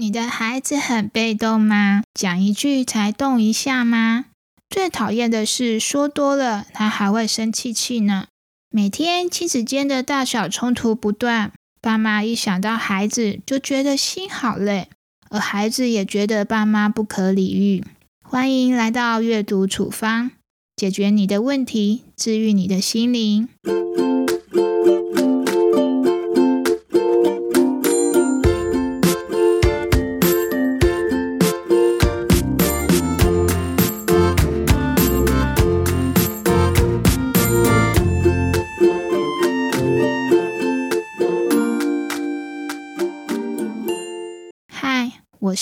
你的孩子很被动吗？讲一句才动一下吗？最讨厌的是说多了，他还会生气气呢。每天亲子间的大小冲突不断，爸妈一想到孩子就觉得心好累，而孩子也觉得爸妈不可理喻。欢迎来到阅读处方，解决你的问题，治愈你的心灵。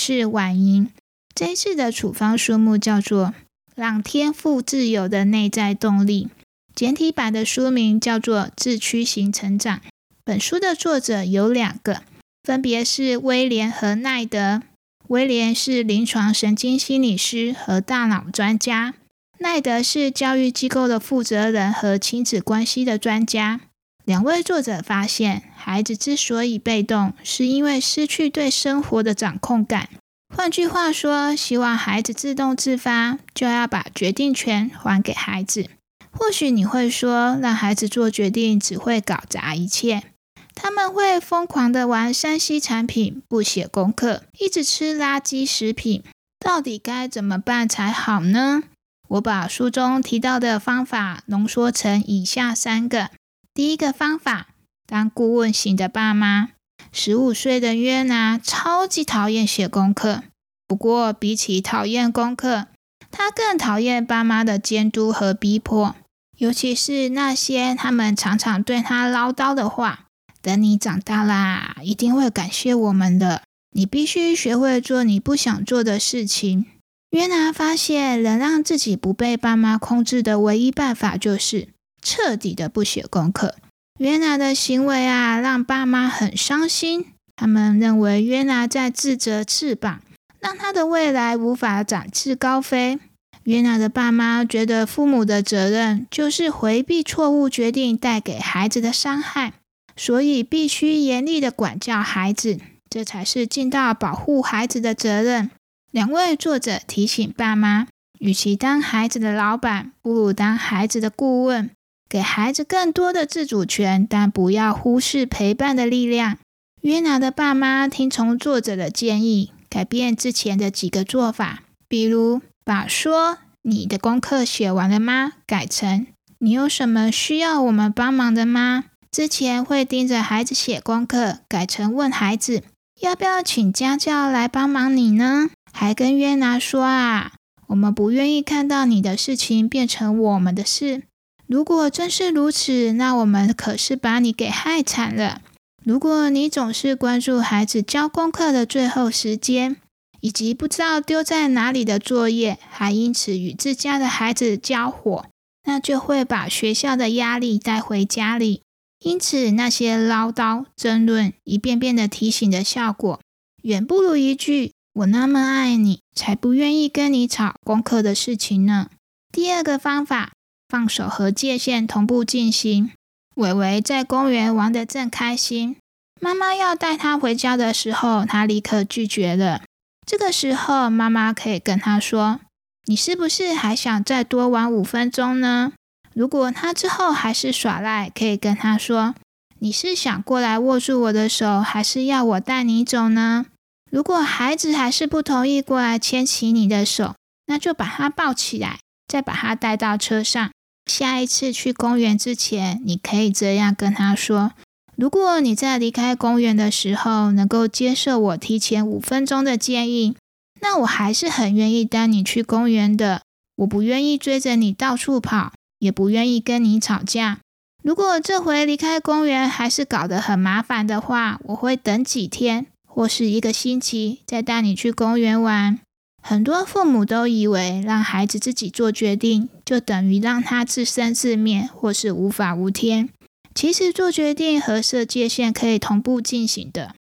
是婉莹，这一次的处方书目叫做《让天赋自由的内在动力》，简体版的书名叫做《自驱型成长》。本书的作者有两个，分别是威廉和奈德。威廉是临床神经心理师和大脑专家，奈德是教育机构的负责人和亲子关系的专家。两位作者发现，孩子之所以被动，是因为失去对生活的掌控感。换句话说，希望孩子自动自发，就要把决定权还给孩子。或许你会说，让孩子做决定只会搞砸一切。他们会疯狂的玩山西产品，不写功课，一直吃垃圾食品。到底该怎么办才好呢？我把书中提到的方法浓缩成以下三个。第一个方法，当顾问型的爸妈。十五岁的约拿超级讨厌写功课，不过比起讨厌功课，他更讨厌爸妈的监督和逼迫，尤其是那些他们常常对他唠叨的话：“等你长大啦，一定会感谢我们的。你必须学会做你不想做的事情。”约拿发现，能让自己不被爸妈控制的唯一办法就是。彻底的不写功课，约拿的行为啊，让爸妈很伤心。他们认为约拿在自责翅膀，让他的未来无法展翅高飞。约拿的爸妈觉得父母的责任就是回避错误决定带给孩子的伤害，所以必须严厉的管教孩子，这才是尽到保护孩子的责任。两位作者提醒爸妈，与其当孩子的老板，不如当孩子的顾问。给孩子更多的自主权，但不要忽视陪伴的力量。约拿的爸妈听从作者的建议，改变之前的几个做法，比如把“说你的功课写完了吗”改成“你有什么需要我们帮忙的吗”。之前会盯着孩子写功课，改成问孩子要不要请家教来帮忙你呢？还跟约拿说啊，我们不愿意看到你的事情变成我们的事。如果真是如此，那我们可是把你给害惨了。如果你总是关注孩子交功课的最后时间，以及不知道丢在哪里的作业，还因此与自家的孩子交火，那就会把学校的压力带回家里。因此，那些唠叨、争论、一遍遍的提醒的效果，远不如一句“我那么爱你，才不愿意跟你吵功课的事情呢”。第二个方法。放手和界限同步进行。伟伟在公园玩得正开心，妈妈要带他回家的时候，他立刻拒绝了。这个时候，妈妈可以跟他说：“你是不是还想再多玩五分钟呢？”如果他之后还是耍赖，可以跟他说：“你是想过来握住我的手，还是要我带你走呢？”如果孩子还是不同意过来牵起你的手，那就把他抱起来，再把他带到车上。下一次去公园之前，你可以这样跟他说：“如果你在离开公园的时候能够接受我提前五分钟的建议，那我还是很愿意带你去公园的。我不愿意追着你到处跑，也不愿意跟你吵架。如果这回离开公园还是搞得很麻烦的话，我会等几天或是一个星期再带你去公园玩。”很多父母都以为让孩子自己做决定，就等于让他自生自灭，或是无法无天。其实做决定和设界限可以同步进行的。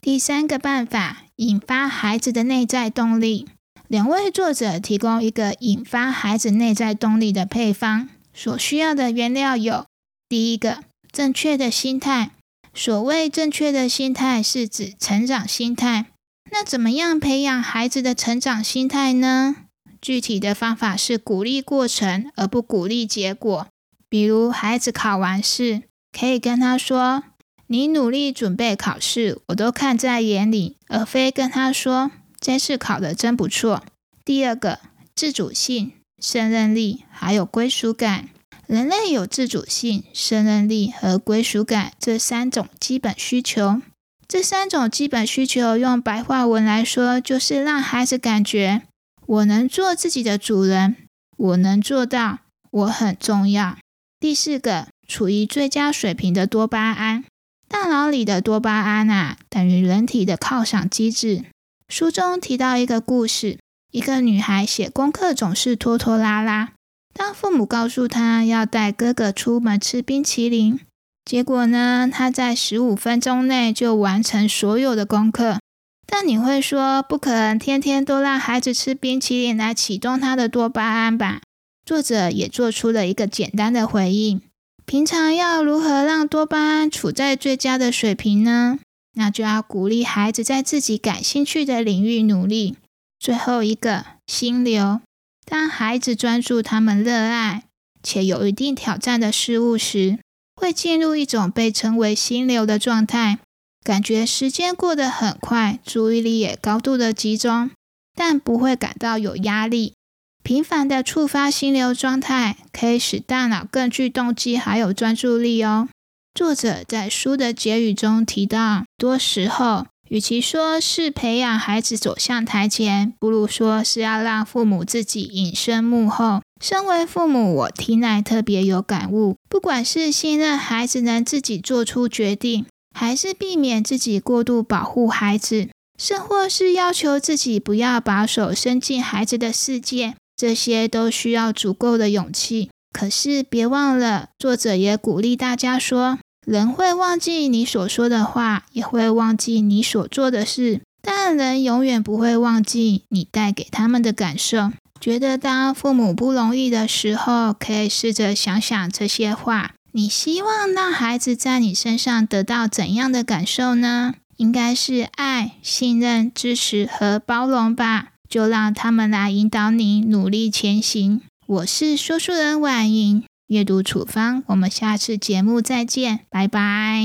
第三个办法，引发孩子的内在动力。两位作者提供一个引发孩子内在动力的配方，所需要的原料有：第一个，正确的心态。所谓正确的心态，是指成长心态。那怎么样培养孩子的成长心态呢？具体的方法是鼓励过程，而不鼓励结果。比如，孩子考完试，可以跟他说：“你努力准备考试，我都看在眼里。”而非跟他说：“这次考得真不错。”第二个，自主性、胜任力还有归属感。人类有自主性、胜任力和归属感这三种基本需求。这三种基本需求，用白话文来说，就是让孩子感觉我能做自己的主人，我能做到，我很重要。第四个，处于最佳水平的多巴胺。大脑里的多巴胺啊，等于人体的犒赏机制。书中提到一个故事，一个女孩写功课总是拖拖拉拉。当父母告诉她要带哥哥出门吃冰淇淋，结果呢，他在十五分钟内就完成所有的功课。但你会说，不可能天天都让孩子吃冰淇淋来启动他的多巴胺吧？作者也做出了一个简单的回应：平常要如何让多巴胺处在最佳的水平呢？那就要鼓励孩子在自己感兴趣的领域努力。最后一个，心流。当孩子专注他们热爱且有一定挑战的事物时，会进入一种被称为心流的状态，感觉时间过得很快，注意力也高度的集中，但不会感到有压力。频繁的触发心流状态，可以使大脑更具动机还有专注力哦。作者在书的结语中提到，多时候。与其说是培养孩子走向台前，不如说是要让父母自己隐身幕后。身为父母，我听来特别有感悟。不管是信任孩子能自己做出决定，还是避免自己过度保护孩子，甚或是要求自己不要把手伸进孩子的世界，这些都需要足够的勇气。可是别忘了，作者也鼓励大家说。人会忘记你所说的话，也会忘记你所做的事，但人永远不会忘记你带给他们的感受。觉得当父母不容易的时候，可以试着想想这些话。你希望让孩子在你身上得到怎样的感受呢？应该是爱、信任、支持和包容吧。就让他们来引导你努力前行。我是说书人婉莹。阅读处方，我们下次节目再见，拜拜。